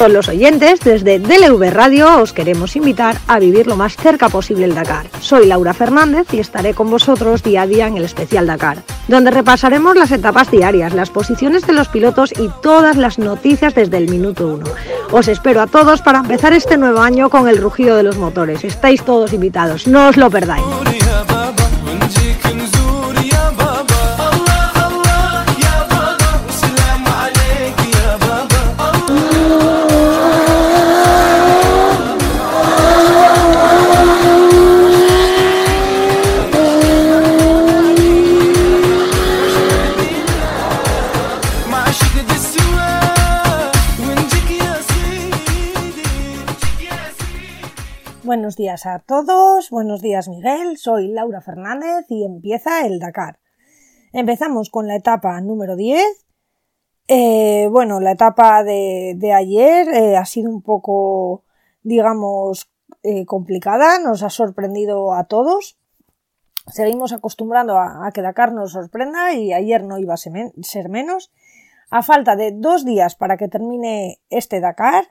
todos los oyentes, desde DLV Radio os queremos invitar a vivir lo más cerca posible el Dakar. Soy Laura Fernández y estaré con vosotros día a día en el especial Dakar, donde repasaremos las etapas diarias, las posiciones de los pilotos y todas las noticias desde el minuto uno. Os espero a todos para empezar este nuevo año con el rugido de los motores. Estáis todos invitados, no os lo perdáis. Buenos días a todos, buenos días Miguel, soy Laura Fernández y empieza el Dakar. Empezamos con la etapa número 10. Eh, bueno, la etapa de, ayer eh, ha sido un poco, digamos, eh, complicada, nos ha sorprendido a todos. Seguimos acostumbrando a, a, que Dakar nos sorprenda y ayer no iba a ser menos. A falta de dos días para que termine este Dakar,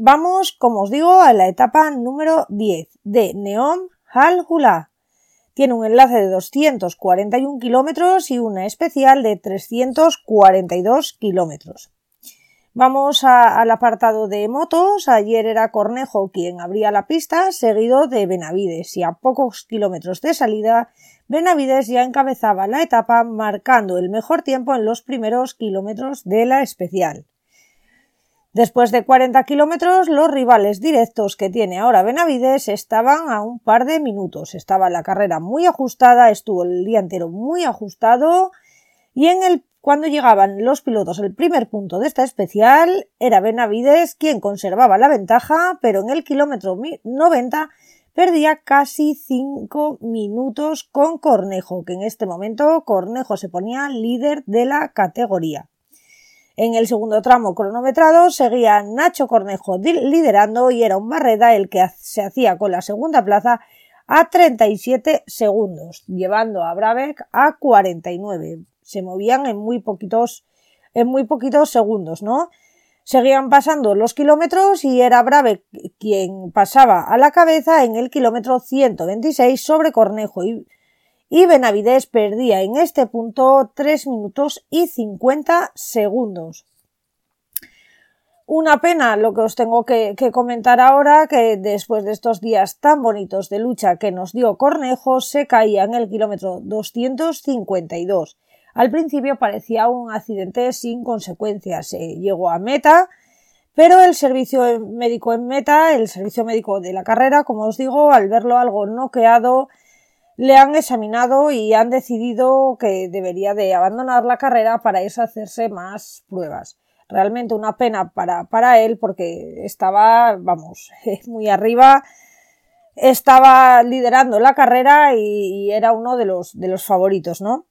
Vamos, como os digo, a la etapa número 10 de Neom Al Hula. Tiene un enlace de 241 kilómetros y una especial de 342 kilómetros. Vamos al apartado de motos. Ayer era Cornejo quien abría la pista, seguido de Benavides, y a pocos kilómetros de salida, Benavides ya encabezaba la etapa, marcando el mejor tiempo en los primeros kilómetros de la especial. Después de 40 kilómetros, los rivales directos que tiene ahora Benavides estaban a un par de minutos. Estaba la carrera muy ajustada, estuvo el día entero muy ajustado y en el cuando llegaban los pilotos el primer punto de esta especial, era Benavides quien conservaba la ventaja, pero en el kilómetro 90 perdía casi 5 minutos con Cornejo, que en este momento Cornejo se ponía líder de la categoría. En el segundo tramo cronometrado seguía Nacho Cornejo liderando y era un Barreda el que se hacía con la segunda plaza a 37 segundos, llevando a Brabeck a 49. Se movían en muy poquitos, en muy poquitos segundos, ¿no? Seguían pasando los kilómetros y era Brabeck quien pasaba a la cabeza en el kilómetro 126 sobre Cornejo y y Benavides perdía en este punto 3 minutos y 50 segundos. Una pena lo que os tengo que, comentar ahora, que después de estos días tan bonitos de lucha que nos dio Cornejo, se caía en el kilómetro 252. Al principio parecía un accidente sin consecuencias. Se llegó a meta, pero el servicio médico en meta, el servicio médico de la carrera, como os digo, al verlo algo noqueado, le han examinado y han decidido que debería de abandonar la carrera para irse hacerse más pruebas. Realmente una pena para, para él porque estaba, vamos, muy arriba, estaba liderando la carrera y, era uno de los, de los favoritos, ¿no?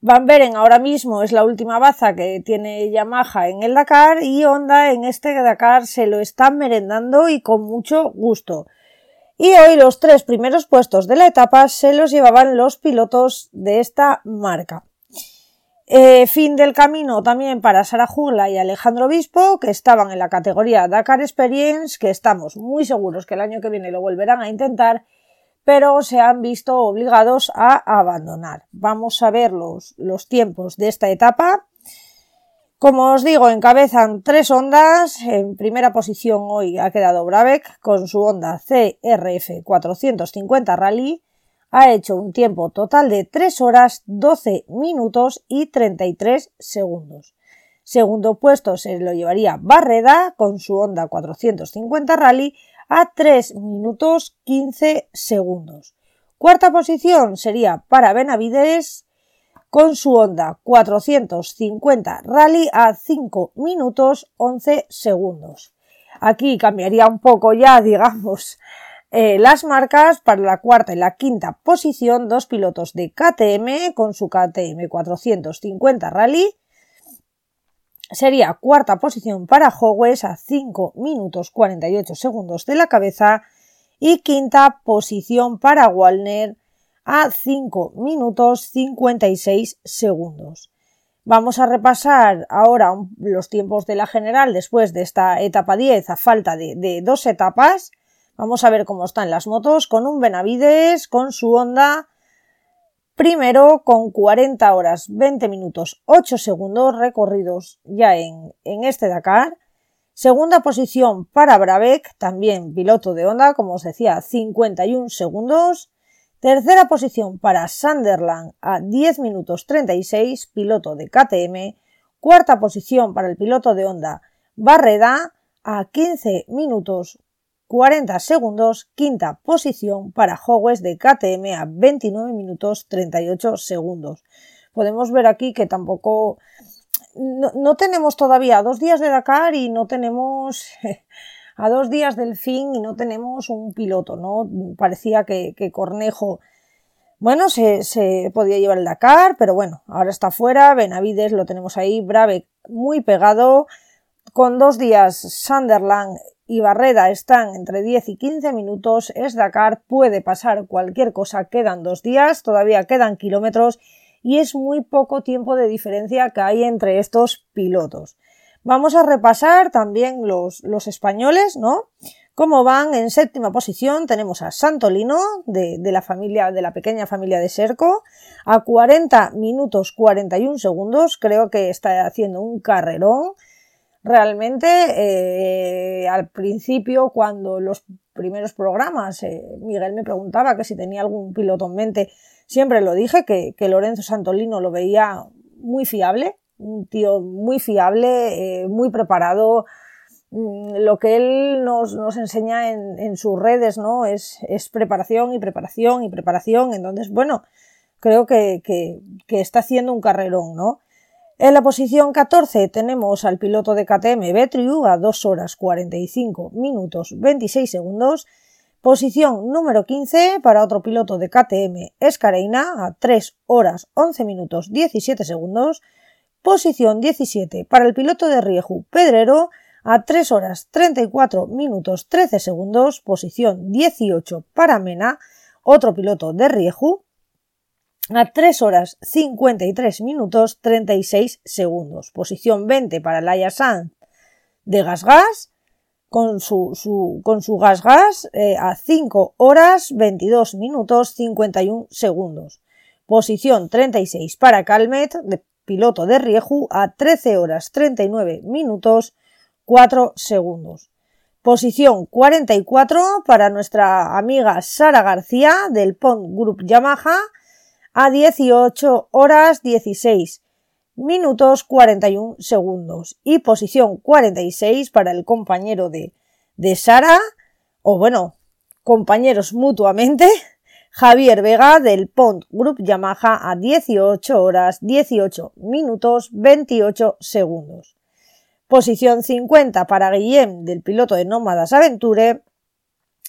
Van Beren ahora mismo es la última baza que tiene Yamaha en el Dakar y Honda en este Dakar se lo están merendando y con mucho gusto y hoy los tres primeros puestos de la etapa se los llevaban los pilotos de esta marca. Eh, fin del camino también para Sara Jugla y Alejandro Obispo, que estaban en la categoría Dakar Experience, que estamos muy seguros que el año que viene lo volverán a intentar, pero se han visto obligados a abandonar. Vamos a ver los, los tiempos de esta etapa. Como os digo, encabezan tres ondas. En primera posición hoy ha quedado Brabeck con su Honda CRF 450 Rally. Ha hecho un tiempo total de 3 horas 12 minutos y 33 segundos. Segundo puesto se lo llevaría Barreda con su Honda 450 Rally a 3 minutos 15 segundos. Cuarta posición sería para Benavides con su Honda 450 Rally a 5 minutos 11 segundos. Aquí cambiaría un poco ya, digamos, eh, las marcas para la cuarta y la quinta posición, dos pilotos de KTM con su KTM 450 Rally. Sería cuarta posición para Howes a 5 minutos 48 segundos de la cabeza y quinta posición para Walner a 5 minutos 56 segundos. Vamos a repasar ahora los tiempos de la general después de esta etapa 10 a falta de, dos etapas. Vamos a ver cómo están las motos con un Benavides, con su Honda. Primero con 40 horas 20 minutos 8 segundos recorridos ya en, en este Dakar. Segunda posición para Bravek, también piloto de Honda, como os decía, 51 segundos. Tercera posición para Sunderland a 10 minutos 36, piloto de KTM. Cuarta posición para el piloto de Honda Barreda a 15 minutos 40 segundos. Quinta posición para Howes de KTM a 29 minutos 38 segundos. Podemos ver aquí que tampoco no, no tenemos todavía dos días de Dakar y no tenemos a dos días del fin y no tenemos un piloto, ¿no? Parecía que, Cornejo, bueno, se, se, podía llevar el Dakar, pero bueno, ahora está fuera, Benavides lo tenemos ahí, Brave muy pegado, con dos días Sunderland y Barreda están entre 10 y 15 minutos, es Dakar, puede pasar cualquier cosa, quedan dos días, todavía quedan kilómetros y es muy poco tiempo de diferencia que hay entre estos pilotos. Vamos a repasar también los, españoles, ¿no? Cómo van en séptima posición tenemos a Santolino de, la familia, de la pequeña familia de Serco, a 40 minutos 41 segundos, creo que está haciendo un carrerón. Realmente, eh, al principio, cuando los primeros programas, eh, Miguel me preguntaba que si tenía algún piloto en mente, siempre lo dije, que Lorenzo Santolino lo veía muy fiable, un tío muy fiable, eh, muy preparado. Mm, lo que él nos, nos enseña en, en, sus redes, ¿no? Es, es, preparación y preparación y preparación. Entonces, bueno, creo que, que, está haciendo un carrerón, ¿no? En la posición 14 tenemos al piloto de KTM Betriu a 2 horas 45 minutos 26 segundos. Posición número 15 para otro piloto de KTM Escareina a 3 horas 11 minutos 17 segundos. Posición 17 para el piloto de Rieju Pedrero a 3 horas 34 minutos 13 segundos. Posición 18 para Mena, otro piloto de Rieju a 3 horas 53 minutos 36 segundos. Posición 20 para Laia Sanz de Gas Gas con su, su eh, a 5 horas 22 minutos 51 segundos. Posición 36 para Calmet de piloto de Rieju, a 13 horas 39 minutos 4 segundos. Posición 44 para nuestra amiga Sara García del Pont Group Yamaha a 18 horas 16 minutos 41 segundos. Y posición 46 para el compañero de, de Sara, o bueno, compañeros mutuamente, Javier Vega del Pont Group Yamaha a 18 horas 18 minutos 28 segundos. Posición 50 para Guillem del piloto de Nómadas Aventure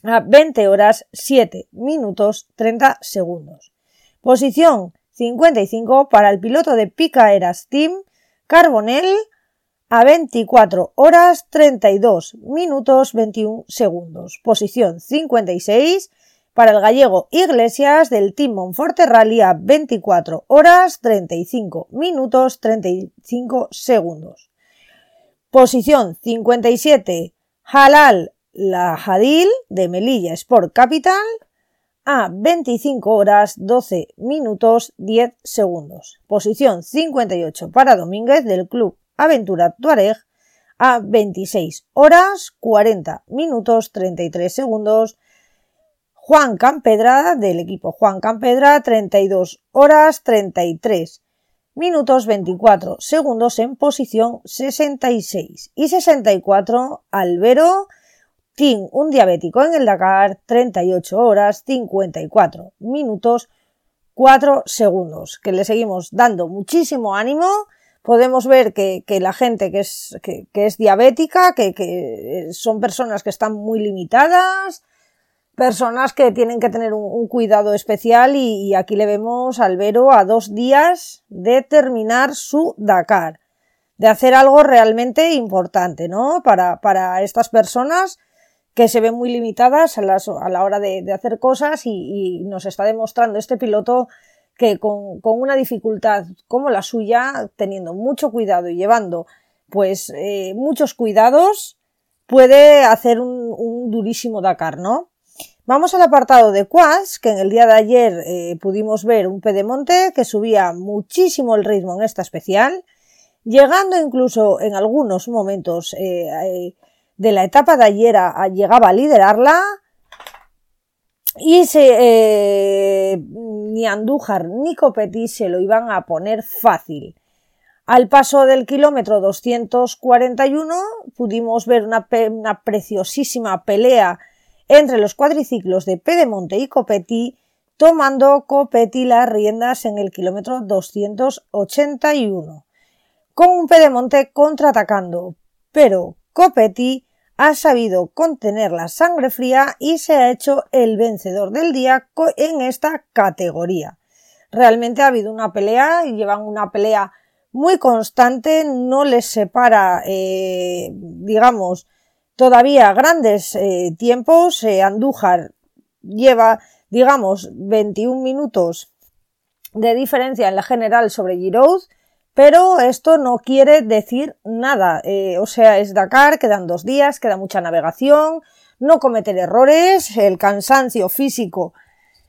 a 20 horas 7 minutos 30 segundos. Posición 55 para el piloto de Picaeras Team Carbonell a 24 horas 32 minutos 21 segundos. Posición 56 para el gallego Iglesias del Team Monforte Rally a 24 horas 35 minutos 35 segundos. Posición 57 Halal Lahadil de Melilla Sport Capital a 25 horas 12 minutos 10 segundos. Posición 58 para Domínguez del Club Aventura Tuareg a 26 horas 40 minutos 33 segundos Juan Campedra del equipo Juan Campedra 32 horas 33 minutos 24 segundos en posición 66 y 64 Albero Team un diabético en el Dakar 38 horas 54 minutos 4 segundos que le seguimos dando muchísimo ánimo. Podemos ver que, la gente que es, que, es diabética, que, que, son personas que están muy limitadas, personas que tienen que tener un, cuidado especial y, aquí le vemos al Vero a dos días de terminar su Dakar, de hacer algo realmente importante, ¿no? Para, para estas personas que se ven muy limitadas a, a la hora de, hacer cosas y, nos está demostrando este piloto que con, una dificultad como la suya, teniendo mucho cuidado y llevando pues eh, muchos cuidados, puede hacer un, durísimo Dakar, ¿no? Vamos al apartado de quads, que en el día de ayer eh, pudimos ver un pedemonte que subía muchísimo el ritmo en esta especial, llegando incluso en algunos momentos eh, de la etapa de ayer a, llegaba a liderarla, y se, eh, ni Andújar ni Copetti se lo iban a poner fácil. Al paso del kilómetro 241 pudimos ver una, una preciosísima pelea entre los cuadriciclos de Pedemonte y Copetti, tomando Copetti las riendas en el kilómetro 281, con un Pedemonte contraatacando, pero Copetti ha sabido contener la sangre fría y se ha hecho el vencedor del día en esta categoría. Realmente ha habido una pelea y llevan una pelea muy constante, no les separa, eh, digamos, todavía grandes eh, tiempos. Eh, Andújar lleva, digamos, 21 minutos de diferencia en la general sobre Giroud pero esto no quiere decir nada. Eh, o sea, es Dakar, quedan dos días, queda mucha navegación, no cometer errores, el cansancio físico.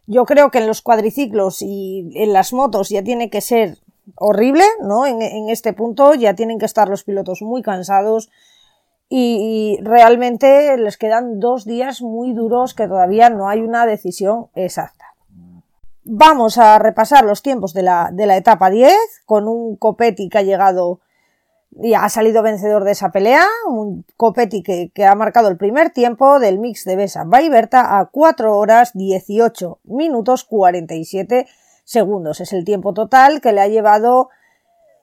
Yo creo que en los cuadriciclos y en las motos ya tiene que ser horrible, ¿no? En, este punto ya tienen que estar los pilotos muy cansados y, realmente les quedan dos días muy duros que todavía no hay una decisión exacta. Vamos a repasar los tiempos de la, de la etapa 10 con un Copetti que ha llegado y ha salido vencedor de esa pelea, un Copetti que, que ha marcado el primer tiempo del mix de Besa Baiberta a 4 horas 18 minutos 47 segundos. Es el tiempo total que le ha llevado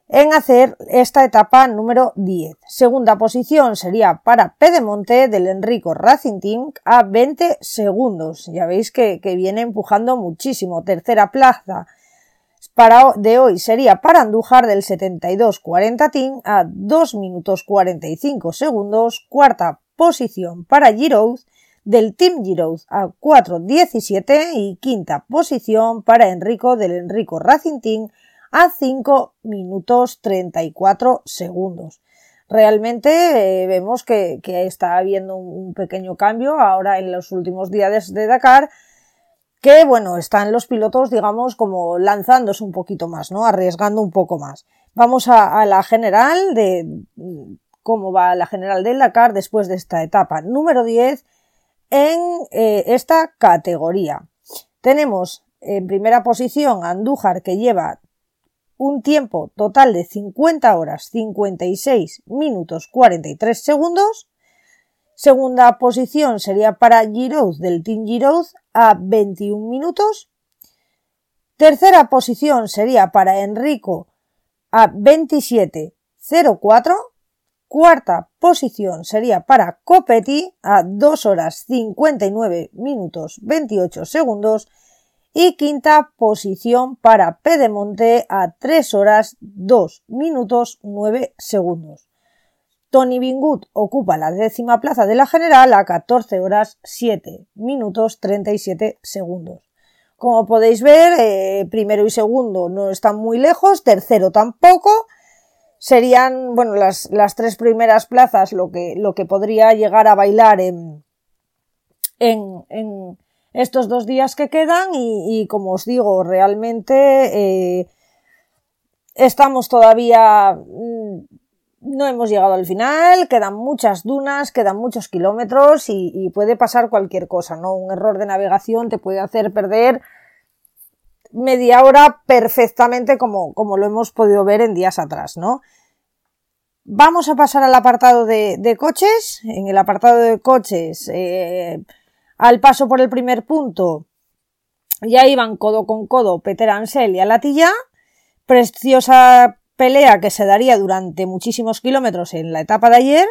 en hacer esta etapa número 10. Segunda posición sería para Pedemonte del Enrico Racing Team a 20 segundos. Ya veis que, viene empujando muchísimo. Tercera plaza para de hoy sería para Andújar del 72-40 Team a 2 minutos 45 segundos. Cuarta posición para Giroud del Team Giroud a 4.17 y quinta posición para Enrico del Enrico Racing Team a 5 minutos 34 segundos. Realmente eh, vemos que, está habiendo un, pequeño cambio ahora en los últimos días de Dakar, que bueno, están los pilotos, digamos, como lanzándose un poquito más, ¿no? Arriesgando un poco más. Vamos a, la general de cómo va la general del Dakar después de esta etapa número 10 en eh, esta categoría. Tenemos en primera posición Andújar que lleva un tiempo total de 50 horas 56 minutos 43 segundos. Segunda posición sería para Giroud del Team Giroud a 21 minutos. Tercera posición sería para Enrico a 27.04. Cuarta posición sería para Copetti a 2 horas 59 minutos 28 segundos y quinta posición para Pedemonte a 3 horas 2 minutos 9 segundos. Tony Bingut ocupa la décima plaza de la general a 14 horas 7 minutos 37 segundos. Como podéis ver, eh, primero y segundo no están muy lejos, tercero tampoco. Serían, bueno, las, las tres primeras plazas lo que, lo que podría llegar a bailar en, en, en estos dos días que quedan y, como os digo, realmente eh, estamos todavía... Mm, no hemos llegado al final, quedan muchas dunas, quedan muchos kilómetros y, puede pasar cualquier cosa, ¿no? Un error de navegación te puede hacer perder media hora perfectamente como, como lo hemos podido ver en días atrás, ¿no? Vamos a pasar al apartado de, coches. En el apartado de coches, eh, al paso por el primer punto ya iban codo con codo Peter Ansel y Alatilla. Preciosa pelea que se daría durante muchísimos kilómetros en la etapa de ayer.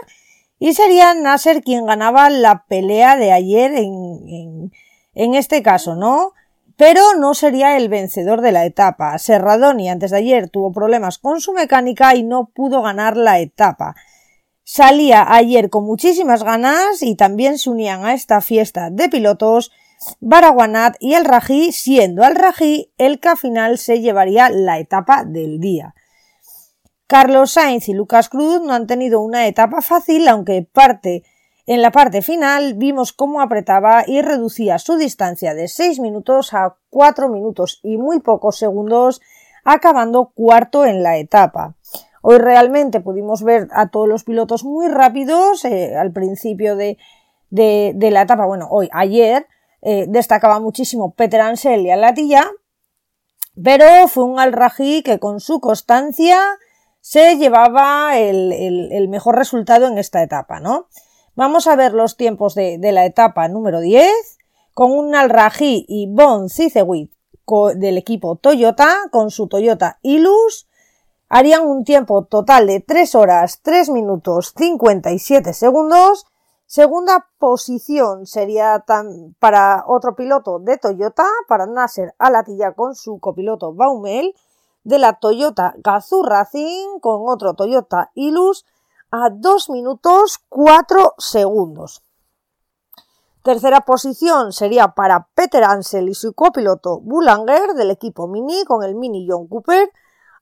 Y sería Nasser quien ganaba la pelea de ayer en, en, este caso, ¿no? Pero no sería el vencedor de la etapa. Serradoni antes de ayer tuvo problemas con su mecánica y no pudo ganar la etapa. Salía ayer con muchísimas ganas y también se unían a esta fiesta de pilotos Baraguanat y el Rají, siendo al Rají el que al final se llevaría la etapa del día. Carlos Sainz y Lucas Cruz no han tenido una etapa fácil, aunque parte en la parte final vimos cómo apretaba y reducía su distancia de 6 minutos a 4 minutos y muy pocos segundos, acabando cuarto en la etapa. Hoy realmente pudimos ver a todos los pilotos muy rápidos eh, al principio de, la etapa. Bueno, hoy, ayer, eh, destacaba muchísimo Peter Ansel y Alatilla, pero fue un al que con su constancia se llevaba el, el mejor resultado en esta etapa, ¿no? Vamos a ver los tiempos de, la etapa número 10 con un Al-Raji y Bon Cicewit del equipo Toyota con su Toyota Ilus harían un tiempo total de 3 horas 3 minutos 57 segundos. Segunda posición sería para otro piloto de Toyota, para Nasser Alatilla con su copiloto Baumel, de la Toyota Gazoo Racing con otro Toyota Ilus a 2 minutos 4 segundos. Tercera posición sería para Peter Ansel y su copiloto Bullanger del equipo Mini con el Mini John Cooper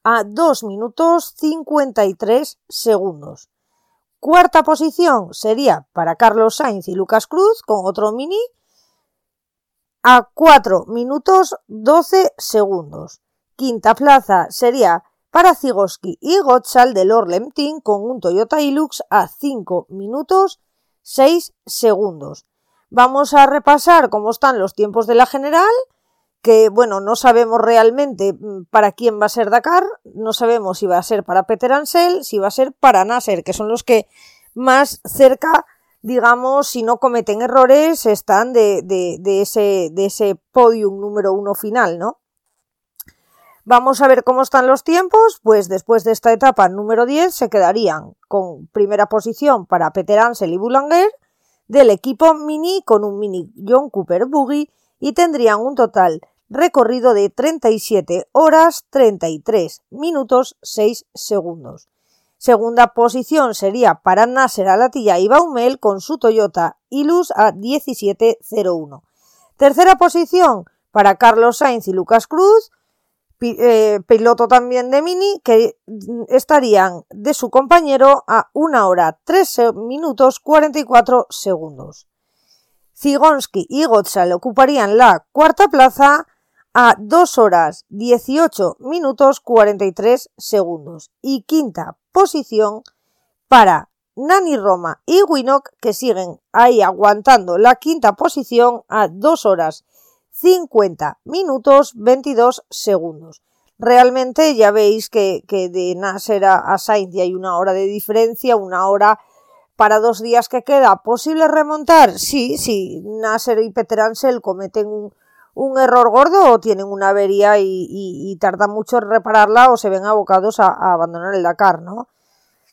a 2 minutos 53 segundos. Cuarta posición sería para Carlos Sainz y Lucas Cruz con otro Mini a 4 minutos 12 segundos. Quinta plaza sería para Zigoski y Gottsal del Orlem Team con un Toyota Hilux a 5 minutos 6 segundos. Vamos a repasar cómo están los tiempos de la general, que bueno, no sabemos realmente mm, para quién va a ser Dakar, no sabemos si va a ser para Peter Ansel, si va a ser para Nasser, que son los que más cerca, digamos, si no cometen errores, están de, de ese, de ese podium número uno final, ¿no? Vamos a ver cómo están los tiempos, pues después de esta etapa número 10 se quedarían con primera posición para Peter Ansel y Boulanger del equipo Mini con un Mini John Cooper Buggy y tendrían un total recorrido de 37 horas 33 minutos 6 segundos. Segunda posición sería para Nasser Alatilla y Baumel con su Toyota Ilus a 17.01. Tercera posición para Carlos Sainz y Lucas Cruz eh, piloto también de Mini, que estarían de su compañero a 1 hora 3 minutos 44 segundos. Zigonsky y Gotzal ocuparían la cuarta plaza a 2 horas 18 minutos 43 segundos. Y quinta posición para Nani Roma y Winnock, que siguen ahí aguantando la quinta posición a 2 horas 50 minutos 22 segundos. Realmente ya veis que, de Nasser a, Sainz hay una hora de diferencia, una hora para dos días que queda. ¿Posible remontar? Sí, sí. Nasser y Peter Ansel cometen un, error gordo o tienen una avería y, y, tardan mucho en repararla o se ven abocados a, abandonar el Dakar, ¿no?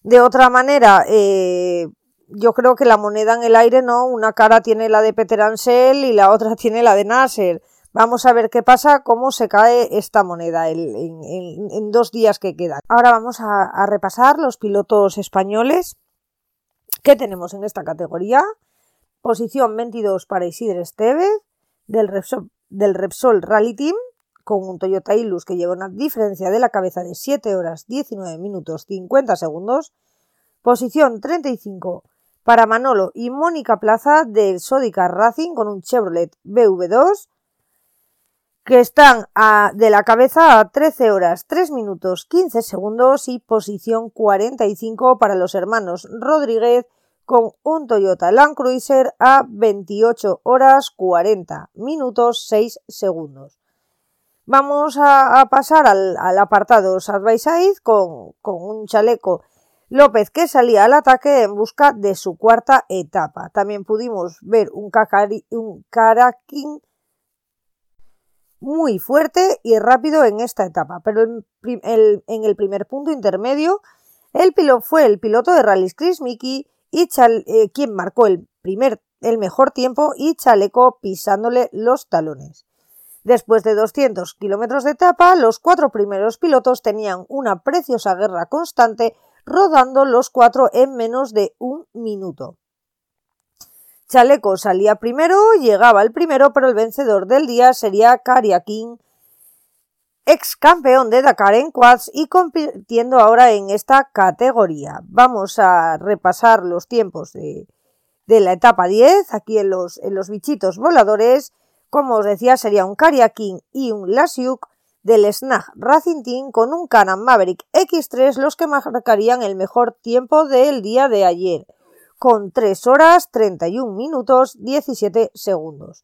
De otra manera, eh, yo creo que la moneda en el aire, ¿no? Una cara tiene la de Peter Ansel y la otra tiene la de Nasser. Vamos a ver qué pasa, cómo se cae esta moneda en, dos días que quedan. Ahora vamos a, repasar los pilotos españoles que tenemos en esta categoría. Posición 22 para Isidre Estevez del Repsol, del Repsol Rally Team con un Toyota Ilus que lleva una diferencia de la cabeza de 7 horas 19 minutos 50 segundos. Posición 35 para Manolo y Mónica Plaza del Sodica Racing con un Chevrolet BV2 que están de la cabeza a 13 horas 3 minutos 15 segundos y posición 45 para los hermanos Rodríguez con un Toyota Land Cruiser a 28 horas 40 minutos 6 segundos. Vamos a, pasar al, apartado Side by Side con, con un chaleco López que salía al ataque en busca de su cuarta etapa. También pudimos ver un, cacari, Caraquín muy fuerte y rápido en esta etapa, pero en el primer punto intermedio el piloto fue el piloto de Rallys Chris Mickey y eh, quien marcó el, primer, el mejor tiempo y Chaleco pisándole los talones. Después de 200 kilómetros de etapa, los cuatro primeros pilotos tenían una preciosa guerra constante rodando los cuatro en menos de un minuto. Chaleco salía primero, llegaba el primero, pero el vencedor del día sería King, ex campeón de Dakar en quads y compitiendo ahora en esta categoría. Vamos a repasar los tiempos de, la etapa 10, aquí en los, bichitos voladores. Como os decía, sería un King y un Lasiuk del Snag Racing Team con un Canon Maverick X3 los que marcarían el mejor tiempo del día de ayer con 3 horas 31 minutos 17 segundos,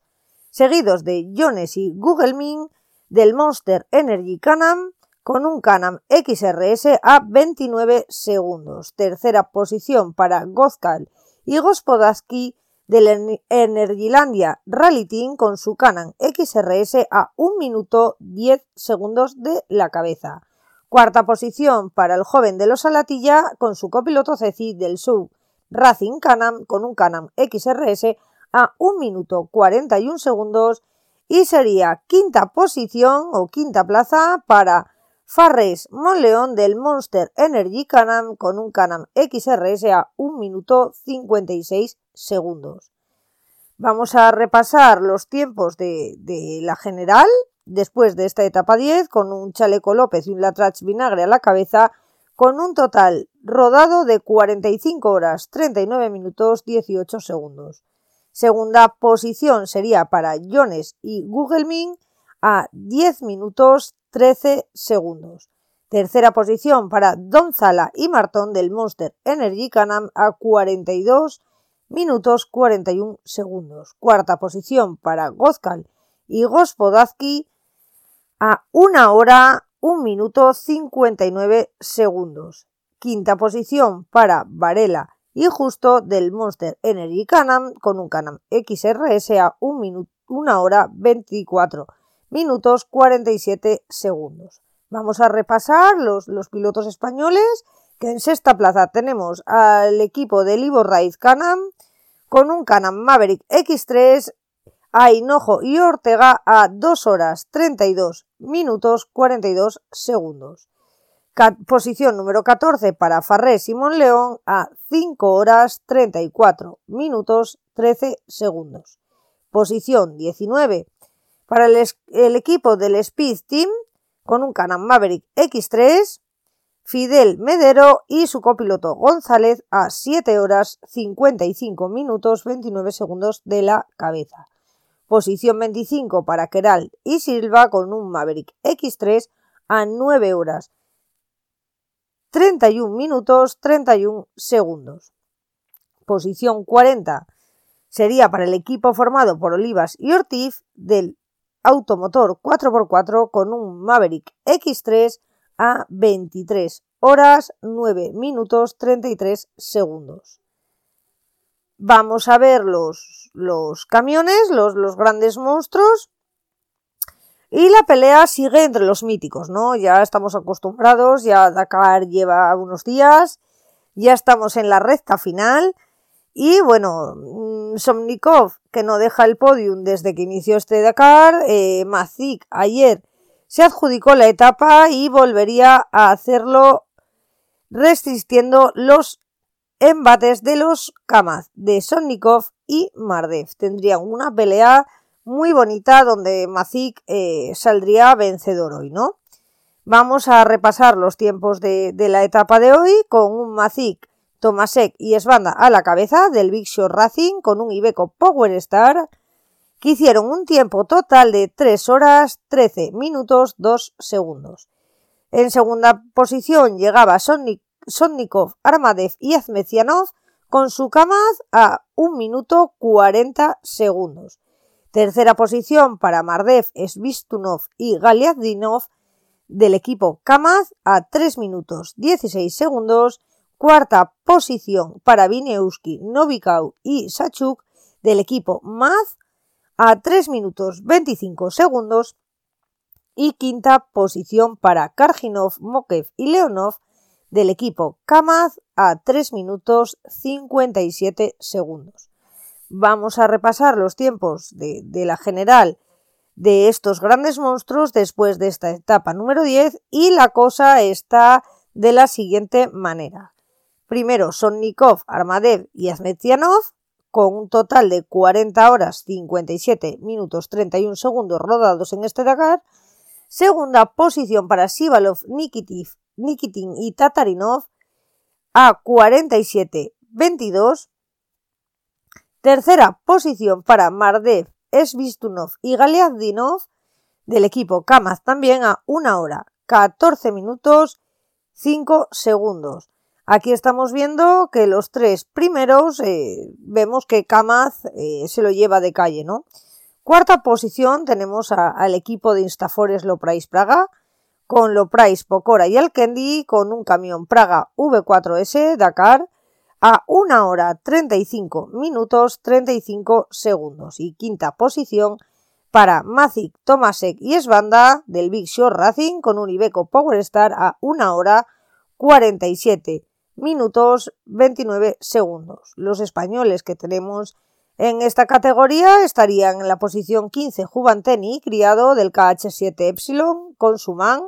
seguidos de Jones y Google Min del Monster Energy Canam con un Canam XRS a 29 segundos. Tercera posición para Gozkal y Gospodaski del Energylandia Rally Team con su Canon XRS a 1 minuto 10 segundos de la cabeza. Cuarta posición para el joven de los Alatilla con su copiloto Ceci del Sub Racing Canam con un Canam XRS a 1 minuto 41 segundos y sería quinta posición o quinta plaza para Farres Monleón del Monster Energy Canam con un Canam XRS a 1 minuto 56 segundos. Vamos a repasar los tiempos de, de, la general después de esta etapa 10 con un chaleco López y un Latrach Vinagre a la cabeza con un total rodado de 45 horas 39 minutos 18 segundos. Segunda posición sería para Jones y Gugelmin a 10 minutos 13 segundos. Tercera posición para Donzala y Martón del Monster Energy Canam a 42 minutos 41 segundos. Cuarta posición para Gozkal y Gospodazki a 1 hora 1 minuto 59 segundos. Quinta posición para Varela y Justo del Monster Energy Canam con un Canam XRS a 1, hora 24 minutos 47 segundos. Vamos a repasar los, los pilotos españoles que en sexta plaza tenemos al equipo del Ivo Raiz Canam con un Canam Maverick X3 a Hinojo y Ortega a 2 horas 32 minutos 42 segundos. Posición número 14 para Farré Simón León a 5 horas 34 minutos 13 segundos. Posición 19 para el, el equipo del Speed Team con un Canon Maverick X3, Fidel Medero y su copiloto González a 7 horas 55 minutos 29 segundos de la cabeza. Posición 25 para Keral y Silva con un Maverick X3 a 9 horas 31 minutos 31 segundos. Posición 40 sería para el equipo formado por Olivas y Ortiz del automotor 4x4 con un Maverick X3 a 23 horas 9 minutos 33 segundos. Vamos a ver los, los camiones, los, los grandes monstruos. Y la pelea sigue entre los míticos, ¿no? Ya estamos acostumbrados, ya Dakar lleva unos días, ya estamos en la recta final. Y bueno, mm, Somnikov, que no deja el podium desde que inició este Dakar, eh, Mazik ayer se adjudicó la etapa y volvería a hacerlo resistiendo los embates de los Kamaz de Sonnikov y Mardev. Tendrían una pelea muy bonita donde Mazik eh, saldría vencedor hoy, ¿no? Vamos a repasar los tiempos de, la etapa de hoy con un Mazik, Tomasek y Esbanda a la cabeza del Big Show Racing con un Ibeco Power Star que hicieron un tiempo total de 3 horas 13 minutos 2 segundos. En segunda posición llegaba Sonic Sotnikov, Armadev y Azmezianov con su Kamaz a 1 minuto 40 segundos. Tercera posición para Mardev, Svistunov y Galiazdinov del equipo Kamaz a 3 minutos 16 segundos. Cuarta posición para Vineuski, Novikau y Sachuk del equipo Maz a 3 minutos 25 segundos. Y quinta posición para Karginov, Mokev y Leonov del equipo Kamaz a 3 minutos 57 segundos. Vamos a repasar los tiempos de, la general de estos grandes monstruos después de esta etapa número 10 y la cosa está de la siguiente manera. Primero Sonnikov, Armadev y Azmetzianov con un total de 40 horas 57 minutos 31 segundos rodados en este Dakar. Segunda posición para Sivalov, Nikitin y Tatarinov a 47 22. Tercera posición para Mardev, Svistunov y Galiazdinov del equipo Kamaz también a 1 hora 14 minutos 5 segundos. Aquí estamos viendo que los tres primeros eh, vemos que Kamaz eh, se lo lleva de calle, ¿no? Cuarta posición tenemos al equipo de Instafores Loprais Praga con Loprais Pocora y Alkendi con un camión Praga V4S Dakar a 1 hora 35 minutos 35 segundos. Y quinta posición para Macic, Tomasek y Esbanda del Big Shore Racing con un Ibeco Power Star a 1 hora 47 minutos 29 segundos. Los españoles que tenemos en esta categoría estarían en la posición 15 Juvanteni, criado del KH7 Epsilon, con Suman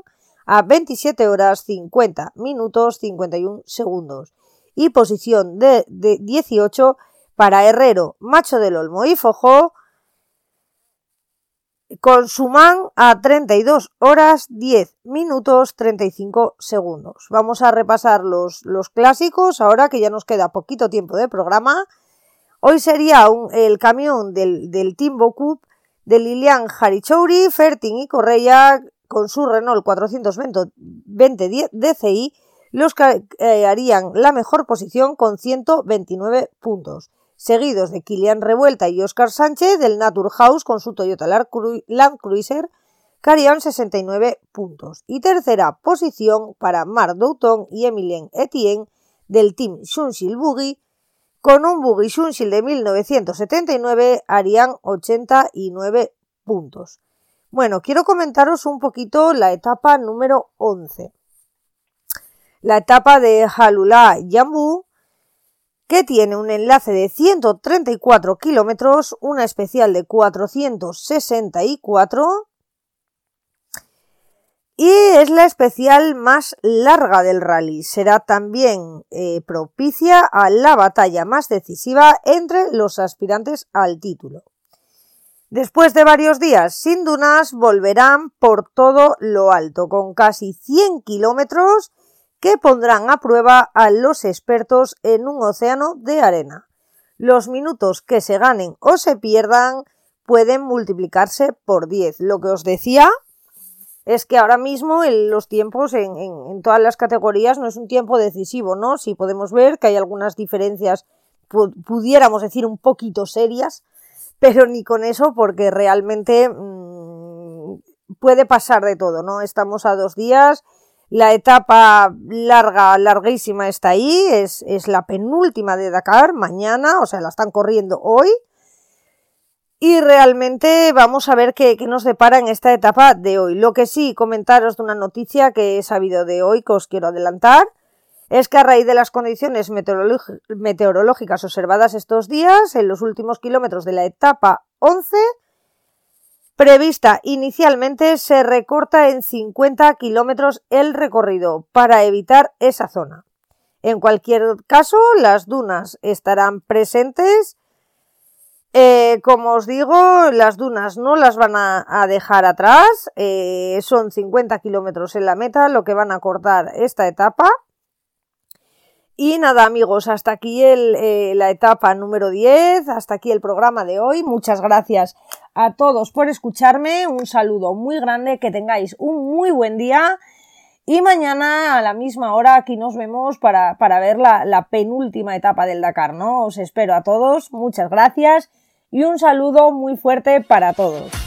a 27 horas 50 minutos 51 segundos. Y posición de, 18 para Herrero, Macho del Olmo y Fojo, con Suman a 32 horas 10 minutos 35 segundos. Vamos a repasar los, los clásicos ahora que ya nos queda poquito tiempo de programa. Hoy sería el camión del, del Team Bokup de Lilian Harichouri, Fertin y Correa con su Renault 420 DCI, los que eh, harían la mejor posición con 129 puntos, seguidos de Kilian Revuelta y Oscar Sánchez del Naturhaus con su Toyota Land Cruiser, que harían 69 puntos. Y tercera posición para Marc Douton y Emilien Etienne del Team Shunshil Buggy, con un Buggy Shunshil de 1979 harían 89 puntos. Bueno, quiero comentaros un poquito la etapa número 11. La etapa de Halula Yambu, que tiene un enlace de 134 kilómetros, una especial de 464 y es la especial más larga del rally. Será también eh, propicia a la batalla más decisiva entre los aspirantes al título. Después de varios días sin dunas, volverán por todo lo alto, con casi 100 kilómetros que pondrán a prueba a los expertos en un océano de arena. Los minutos que se ganen o se pierdan pueden multiplicarse por 10. Lo que os decía es que ahora mismo en los tiempos en, todas las categorías no es un tiempo decisivo, ¿no? Si podemos ver que hay algunas diferencias, pudiéramos decir, un poquito serias, pero ni con eso porque realmente mmm, puede pasar de todo, ¿no? Estamos a dos días, la etapa larga, larguísima está ahí, es, es la penúltima de Dakar, mañana, o sea, la están corriendo hoy. Y realmente vamos a ver qué, qué, nos depara en esta etapa de hoy. Lo que sí, comentaros de una noticia que he sabido de hoy que os quiero adelantar es que a raíz de las condiciones meteorológicas observadas estos días, en los últimos kilómetros de la etapa 11, prevista inicialmente, se recorta en 50 kilómetros el recorrido para evitar esa zona. En cualquier caso, las dunas estarán presentes. Eh, como os digo, las dunas no las van a, dejar atrás. Eh, son 50 kilómetros en la meta lo que van a cortar esta etapa. Y nada amigos, hasta aquí eh, la etapa número 10, hasta aquí el programa de hoy. Muchas gracias a todos por escucharme, un saludo muy grande, que tengáis un muy buen día y mañana a la misma hora aquí nos vemos para, ver la, la penúltima etapa del Dakar, ¿no? Os espero a todos, muchas gracias y un saludo muy fuerte para todos.